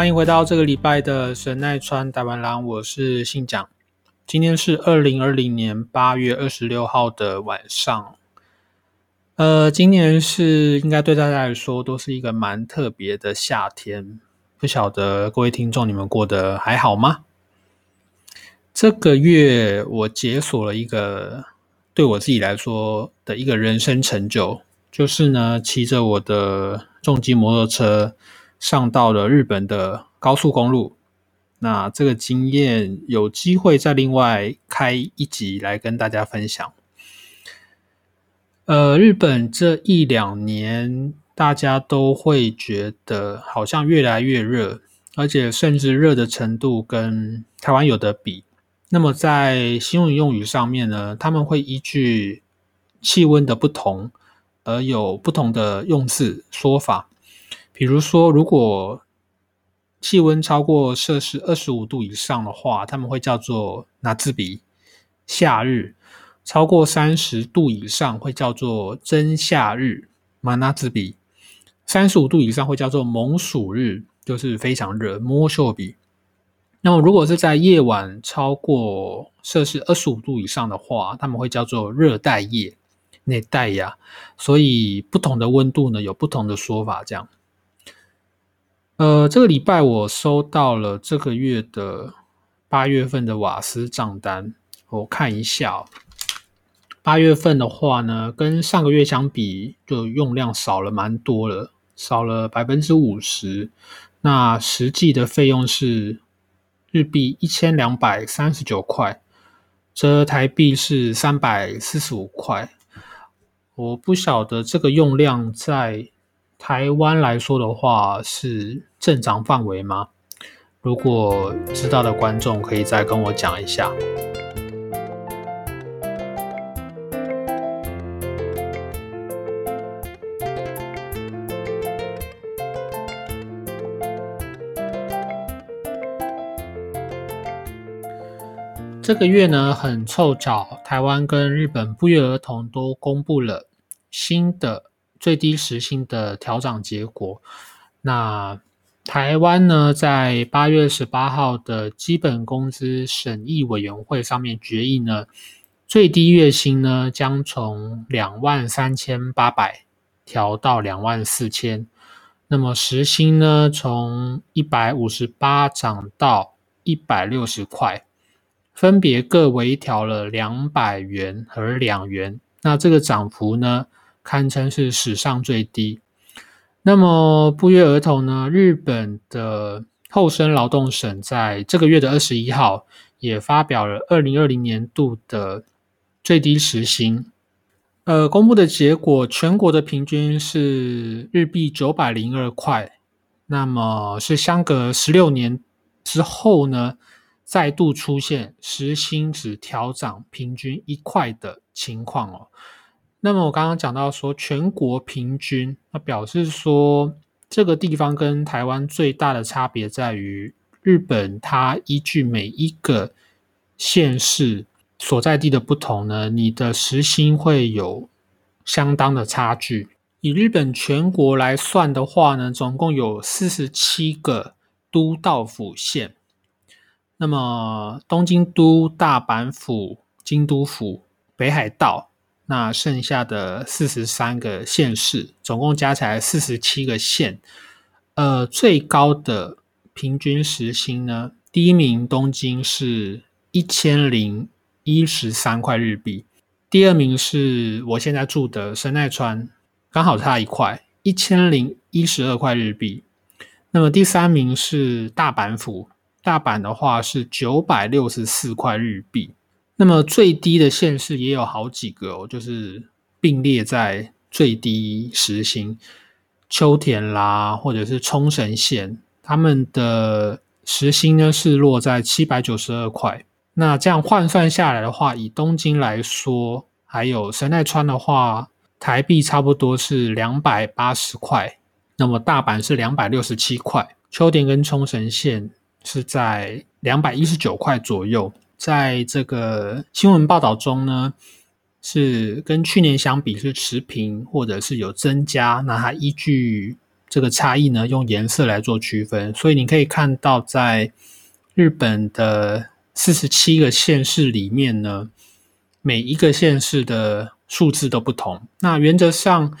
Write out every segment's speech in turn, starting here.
欢迎回到这个礼拜的神奈川台湾狼，我是信长。今天是二零二零年八月二十六号的晚上。呃，今年是应该对大家来说都是一个蛮特别的夏天。不晓得各位听众你们过得还好吗？这个月我解锁了一个对我自己来说的一个人生成就，就是呢骑着我的重机摩托车。上到了日本的高速公路，那这个经验有机会再另外开一集来跟大家分享。呃，日本这一两年大家都会觉得好像越来越热，而且甚至热的程度跟台湾有的比。那么在新闻用语上面呢，他们会依据气温的不同而有不同的用字说法。比如说，如果气温超过摄氏二十五度以上的话，他们会叫做“拿兹比”；夏日超过三十度以上会叫做“真夏日”；马纳字比三十五度以上会叫做“猛暑日”，就是非常热，摸秀比。那么，如果是在夜晚超过摄氏二十五度以上的话，他们会叫做“热带夜”、“内带呀”。所以，不同的温度呢，有不同的说法，这样。呃，这个礼拜我收到了这个月的八月份的瓦斯账单，我看一下。八月份的话呢，跟上个月相比，就用量少了蛮多了，少了百分之五十。那实际的费用是日币一千两百三十九块，折台币是三百四十五块。我不晓得这个用量在。台湾来说的话，是正常范围吗？如果知道的观众可以再跟我讲一下。这个月呢，很凑巧，台湾跟日本不约而同都公布了新的。最低时薪的调整结果，那台湾呢，在八月十八号的基本工资审议委员会上面决议呢，最低月薪呢将从两万三千八百调到两万四千，那么时薪呢从一百五十八涨到一百六十块，分别各微调了两百元和两元，那这个涨幅呢？堪称是史上最低。那么不约而同呢，日本的厚生劳动省在这个月的二十一号也发表了二零二零年度的最低时薪。呃，公布的结果，全国的平均是日币九百零二块。那么是相隔十六年之后呢，再度出现时薪只调涨平均一块的情况哦。那么我刚刚讲到说全国平均，那表示说这个地方跟台湾最大的差别在于，日本它依据每一个县市所在地的不同呢，你的时薪会有相当的差距。以日本全国来算的话呢，总共有四十七个都道府县，那么东京都、大阪府、京都府、北海道。那剩下的四十三个县市，总共加起来四十七个县，呃，最高的平均时薪呢，第一名东京是一千零一十三块日币，第二名是我现在住的神奈川，刚好差一块，一千零一十二块日币。那么第三名是大阪府，大阪的话是九百六十四块日币。那么最低的县市也有好几个哦，就是并列在最低时薪，秋田啦，或者是冲绳县，他们的时薪呢是落在七百九十二块。那这样换算下来的话，以东京来说，还有神奈川的话，台币差不多是两百八十块。那么大阪是两百六十七块，秋田跟冲绳县是在两百一十九块左右。在这个新闻报道中呢，是跟去年相比是持平，或者是有增加。那它依据这个差异呢，用颜色来做区分。所以你可以看到，在日本的四十七个县市里面呢，每一个县市的数字都不同。那原则上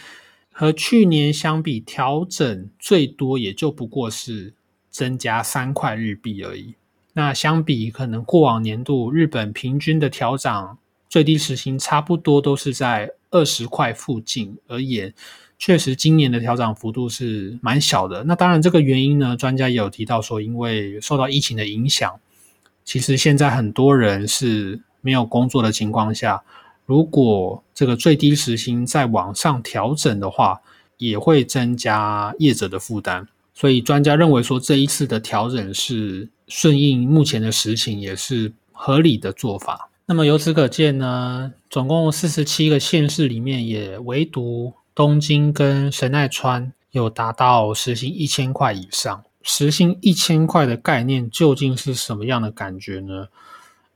和去年相比，调整最多也就不过是增加三块日币而已。那相比可能过往年度日本平均的调涨最低时薪差不多都是在二十块附近而言，确实今年的调涨幅度是蛮小的。那当然这个原因呢，专家也有提到说，因为受到疫情的影响，其实现在很多人是没有工作的情况下，如果这个最低时薪再往上调整的话，也会增加业者的负担。所以专家认为说，这一次的调整是。顺应目前的实情也是合理的做法。那么由此可见呢，总共四十七个县市里面，也唯独东京跟神奈川有达到时薪一千块以上。时薪一千块的概念究竟是什么样的感觉呢？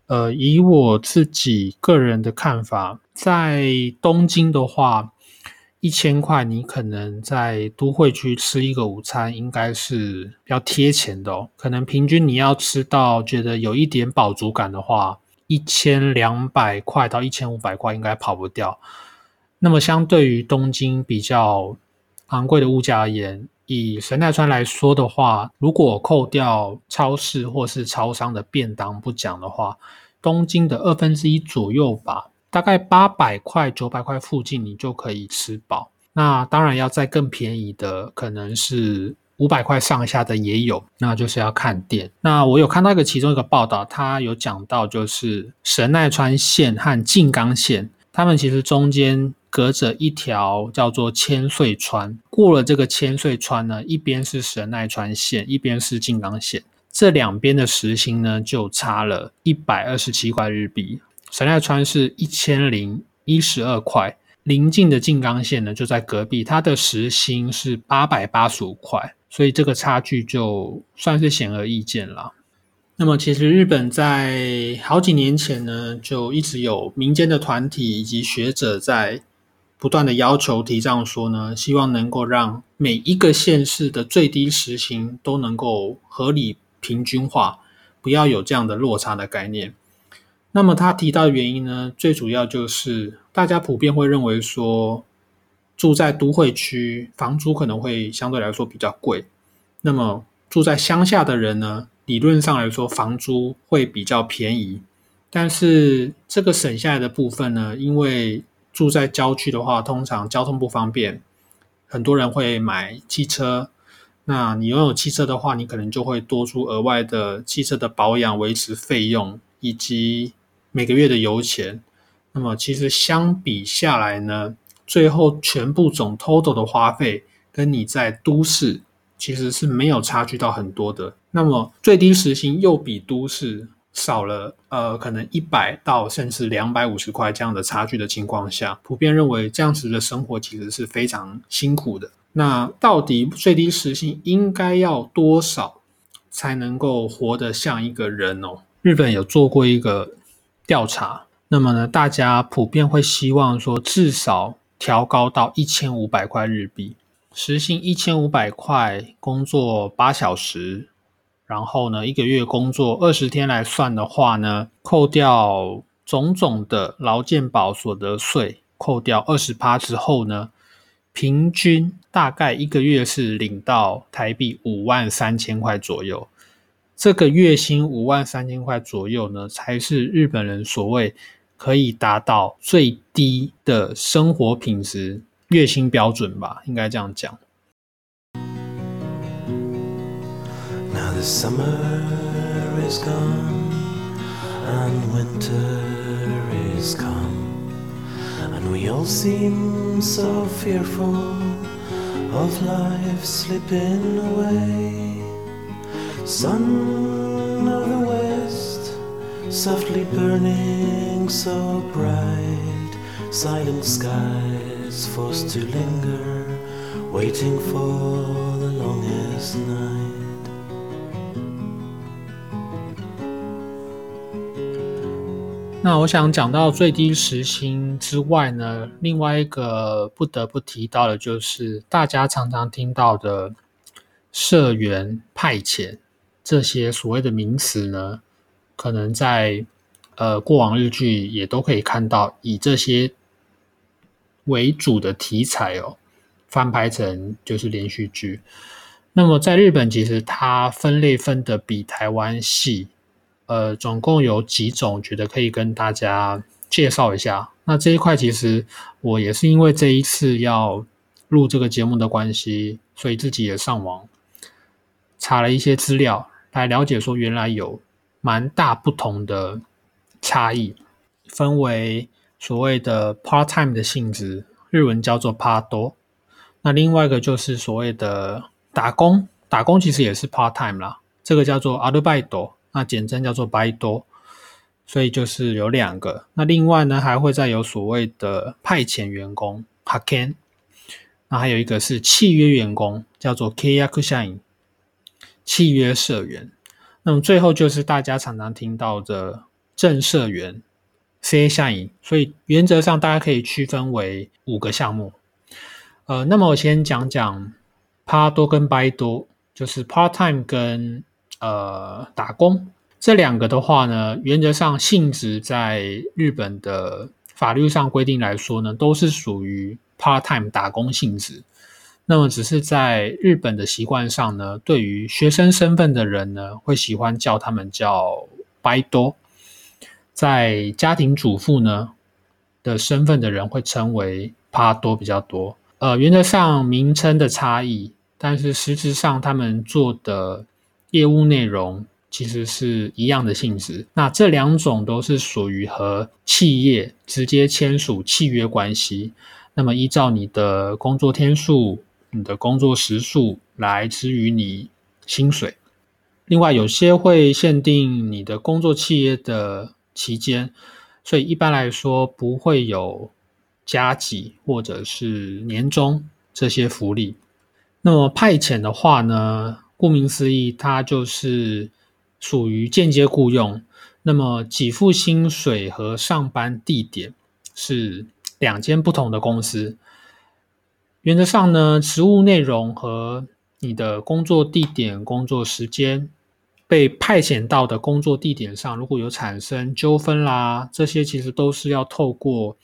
呃，以我自己个人的看法，在东京的话。一千块，你可能在都会区吃一个午餐，应该是要贴钱的哦。可能平均你要吃到觉得有一点饱足感的话，一千两百块到一千五百块应该跑不掉。那么相对于东京比较昂贵的物价而言，以神奈川来说的话，如果扣掉超市或是超商的便当不讲的话，东京的二分之一左右吧。大概八百块、九百块附近，你就可以吃饱。那当然要再更便宜的，可能是五百块上下的也有。那就是要看店。那我有看到一个其中一个报道，他有讲到，就是神奈川县和静冈县，他们其实中间隔着一条叫做千岁川。过了这个千岁川呢，一边是神奈川县，一边是静冈县，这两边的时薪呢就差了一百二十七块日币。神奈川是一千零一十二块，邻近的静冈县呢就在隔壁，它的时薪是八百八十五块，所以这个差距就算是显而易见了。那么，其实日本在好几年前呢，就一直有民间的团体以及学者在不断的要求提倡说呢，希望能够让每一个县市的最低时薪都能够合理平均化，不要有这样的落差的概念。那么他提到的原因呢，最主要就是大家普遍会认为说，住在都会区房租可能会相对来说比较贵。那么住在乡下的人呢，理论上来说房租会比较便宜。但是这个省下来的部分呢，因为住在郊区的话，通常交通不方便，很多人会买汽车。那你拥有汽车的话，你可能就会多出额外的汽车的保养、维持费用以及。每个月的油钱，那么其实相比下来呢，最后全部总 total 的花费跟你在都市其实是没有差距到很多的。那么最低时薪又比都市少了，呃，可能一百到甚至两百五十块这样的差距的情况下，普遍认为这样子的生活其实是非常辛苦的。那到底最低时薪应该要多少才能够活得像一个人哦？日本有做过一个。调查，那么呢，大家普遍会希望说，至少调高到一千五百块日币，时薪一千五百块，工作八小时，然后呢，一个月工作二十天来算的话呢，扣掉种种的劳健保所得税，扣掉二十趴之后呢，平均大概一个月是领到台币五万三千块左右。这个月薪五万三千块左右呢，才是日本人所谓可以达到最低的生活品质。月薪标准吧，应该这样讲。Now the summer is gone and winter is come, and we all seem so fearful of life slipping away. Sun of the west, softly burning so bright, silent skies forced to linger, waiting for the longest night. 那我想讲到最低时薪之外呢，另外一个不得不提到的就是大家常常听到的社员派遣这些所谓的名词呢，可能在呃过往日剧也都可以看到以这些为主的题材哦，翻拍成就是连续剧。那么在日本，其实它分类分的比台湾细。呃，总共有几种，觉得可以跟大家介绍一下。那这一块其实我也是因为这一次要录这个节目的关系，所以自己也上网查了一些资料，来了解说原来有蛮大不同的差异，分为所谓的 part time 的性质，日文叫做 part 多。那另外一个就是所谓的打工，打工其实也是 part time 啦，这个叫做アルバイト。那简称叫做白多，所以就是有两个。那另外呢，还会再有所谓的派遣员工 （haken），那还有一个是契约员工，叫做 k a k u s h i n 契约社员。那么最后就是大家常常听到的正社员 （c s h i n 所以原则上大家可以区分为五个项目。呃，那么我先讲讲 part 多跟 by 多，就是 part time 跟呃，打工这两个的话呢，原则上性质在日本的法律上规定来说呢，都是属于 part time 打工性质。那么只是在日本的习惯上呢，对于学生身份的人呢，会喜欢叫他们叫白多；在家庭主妇呢的身份的人会称为 part 多比较多。呃，原则上名称的差异，但是实质上他们做的。业务内容其实是一样的性质，那这两种都是属于和企业直接签署契约关系。那么依照你的工作天数、你的工作时数来自于你薪水。另外，有些会限定你的工作企业的期间，所以一般来说不会有加给或者是年终这些福利。那么派遣的话呢？顾名思义，它就是属于间接雇佣。那么，给付薪水和上班地点是两间不同的公司。原则上呢，职务内容和你的工作地点、工作时间被派遣到的工作地点上，如果有产生纠纷啦，这些其实都是要透过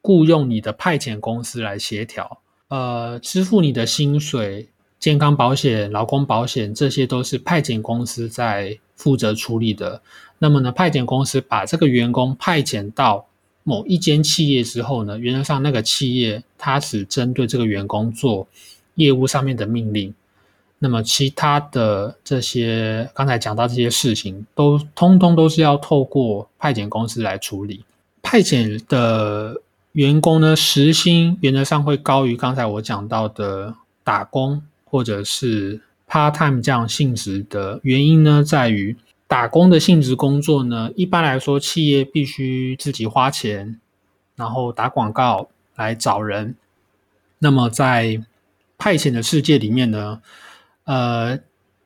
雇佣你的派遣公司来协调。呃，支付你的薪水。健康保险、劳工保险，这些都是派遣公司在负责处理的。那么呢，派遣公司把这个员工派遣到某一间企业之后呢，原则上那个企业它只针对这个员工做业务上面的命令。那么其他的这些刚才讲到这些事情，都通通都是要透过派遣公司来处理。派遣的员工呢，时薪原则上会高于刚才我讲到的打工。或者是 part time 这样性质的原因呢，在于打工的性质工作呢，一般来说企业必须自己花钱，然后打广告来找人。那么在派遣的世界里面呢，呃，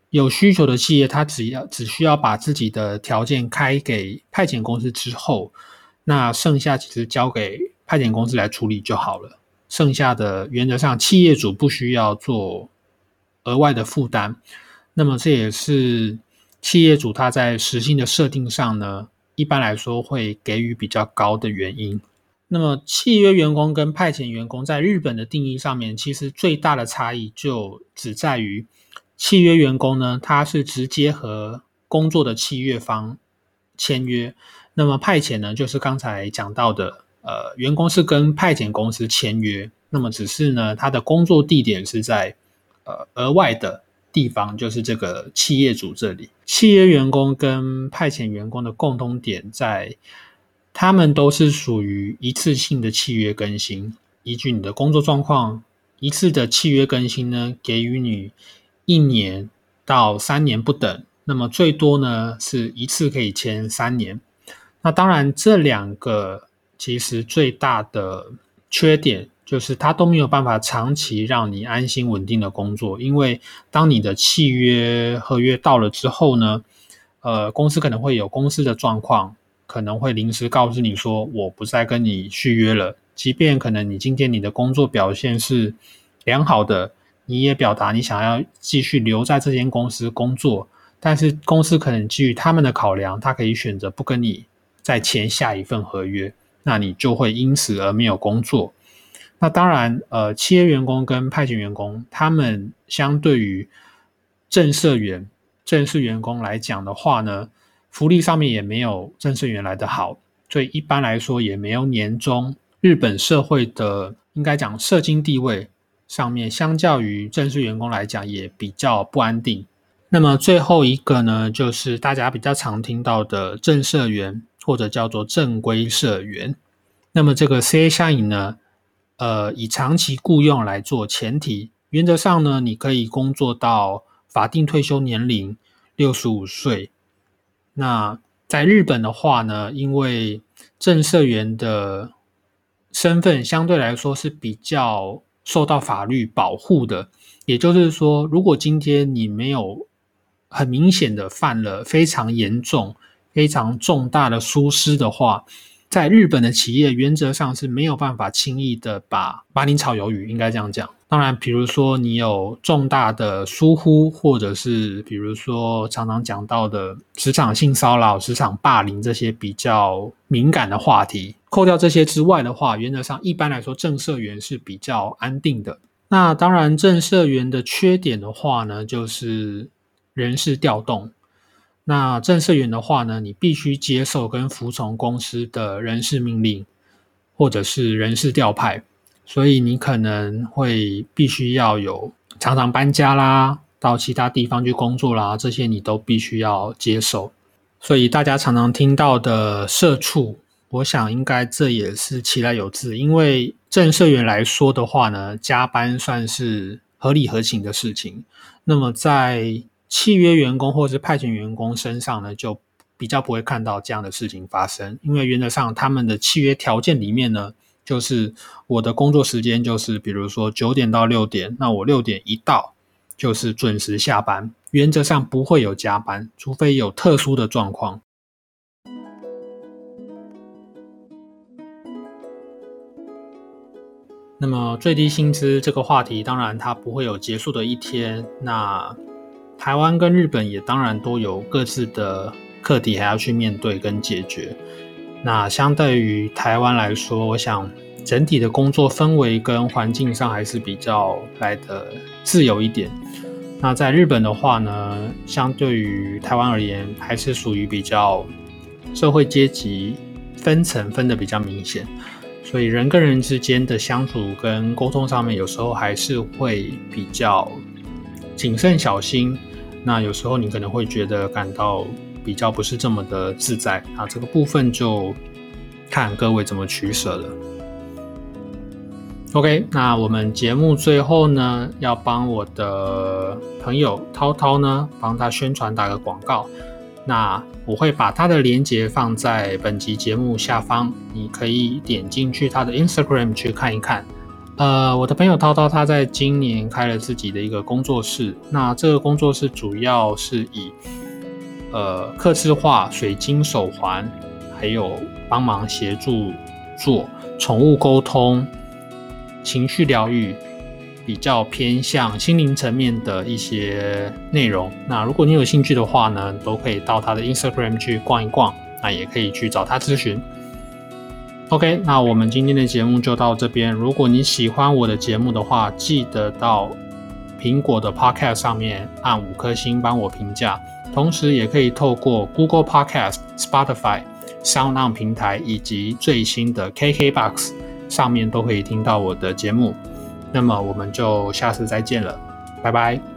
有需求的企业，它只要只需要把自己的条件开给派遣公司之后，那剩下其实交给派遣公司来处理就好了。剩下的原则上企业主不需要做。额外的负担，那么这也是企业主他在时薪的设定上呢，一般来说会给予比较高的原因。那么契约员工跟派遣员工在日本的定义上面，其实最大的差异就只在于契约员工呢，他是直接和工作的契约方签约，那么派遣呢，就是刚才讲到的，呃，员工是跟派遣公司签约。那么只是呢，他的工作地点是在呃额外的地方，就是这个企业主这里。契约员工跟派遣员工的共通点在，他们都是属于一次性的契约更新，依据你的工作状况，一次的契约更新呢，给予你一年到三年不等。那么最多呢是一次可以签三年。那当然，这两个其实最大的缺点就是他都没有办法长期让你安心稳定的工作，因为当你的契约合约到了之后呢，呃，公司可能会有公司的状况，可能会临时告知你说我不再跟你续约了，即便可能你今天你的工作表现是良好的，你也表达你想要继续留在这间公司工作。但是公司可能基于他们的考量，他可以选择不跟你再签下一份合约，那你就会因此而没有工作。那当然，呃，企业员工跟派遣员工，他们相对于正社员、正式员工来讲的话呢，福利上面也没有正式员来的好，所以一般来说也没有年终。日本社会的应该讲社经地位上面，相较于正式员工来讲，也比较不安定。那么最后一个呢，就是大家比较常听到的正社员，或者叫做正规社员。那么这个 C A 效应呢，呃，以长期雇佣来做前提，原则上呢，你可以工作到法定退休年龄六十五岁。那在日本的话呢，因为正社员的身份相对来说是比较受到法律保护的，也就是说，如果今天你没有很明显的犯了非常严重、非常重大的疏失的话，在日本的企业原则上是没有办法轻易的把把你炒鱿鱼，应该这样讲。当然，比如说你有重大的疏忽，或者是比如说常常讲到的职场性骚扰、职场霸凌这些比较敏感的话题，扣掉这些之外的话，原则上一般来说正社员是比较安定的。那当然，正社员的缺点的话呢，就是。人事调动，那正社员的话呢，你必须接受跟服从公司的人事命令，或者是人事调派，所以你可能会必须要有常常搬家啦，到其他地方去工作啦，这些你都必须要接受。所以大家常常听到的社畜，我想应该这也是其来有自，因为正社员来说的话呢，加班算是合理合情的事情。那么在契约员工或是派遣员工身上呢，就比较不会看到这样的事情发生，因为原则上他们的契约条件里面呢，就是我的工作时间就是比如说九点到六点，那我六点一到就是准时下班，原则上不会有加班，除非有特殊的状况。那么最低薪资这个话题，当然它不会有结束的一天，那。台湾跟日本也当然都有各自的课题，还要去面对跟解决。那相对于台湾来说，我想整体的工作氛围跟环境上还是比较来的自由一点。那在日本的话呢，相对于台湾而言，还是属于比较社会阶级分层分的比较明显，所以人跟人之间的相处跟沟通上面，有时候还是会比较谨慎小心。那有时候你可能会觉得感到比较不是这么的自在啊，这个部分就看各位怎么取舍了。OK，那我们节目最后呢，要帮我的朋友涛涛呢，帮他宣传打个广告。那我会把他的链接放在本集节目下方，你可以点进去他的 Instagram 去看一看。呃，我的朋友涛涛，他在今年开了自己的一个工作室。那这个工作室主要是以呃，刻字化水晶手环，还有帮忙协助做宠物沟通、情绪疗愈，比较偏向心灵层面的一些内容。那如果你有兴趣的话呢，都可以到他的 Instagram 去逛一逛，那也可以去找他咨询。OK，那我们今天的节目就到这边。如果你喜欢我的节目的话，记得到苹果的 Podcast 上面按五颗星帮我评价，同时也可以透过 Google Podcast、Spotify、SoundOn 平台以及最新的 KKBox 上面都可以听到我的节目。那么我们就下次再见了，拜拜。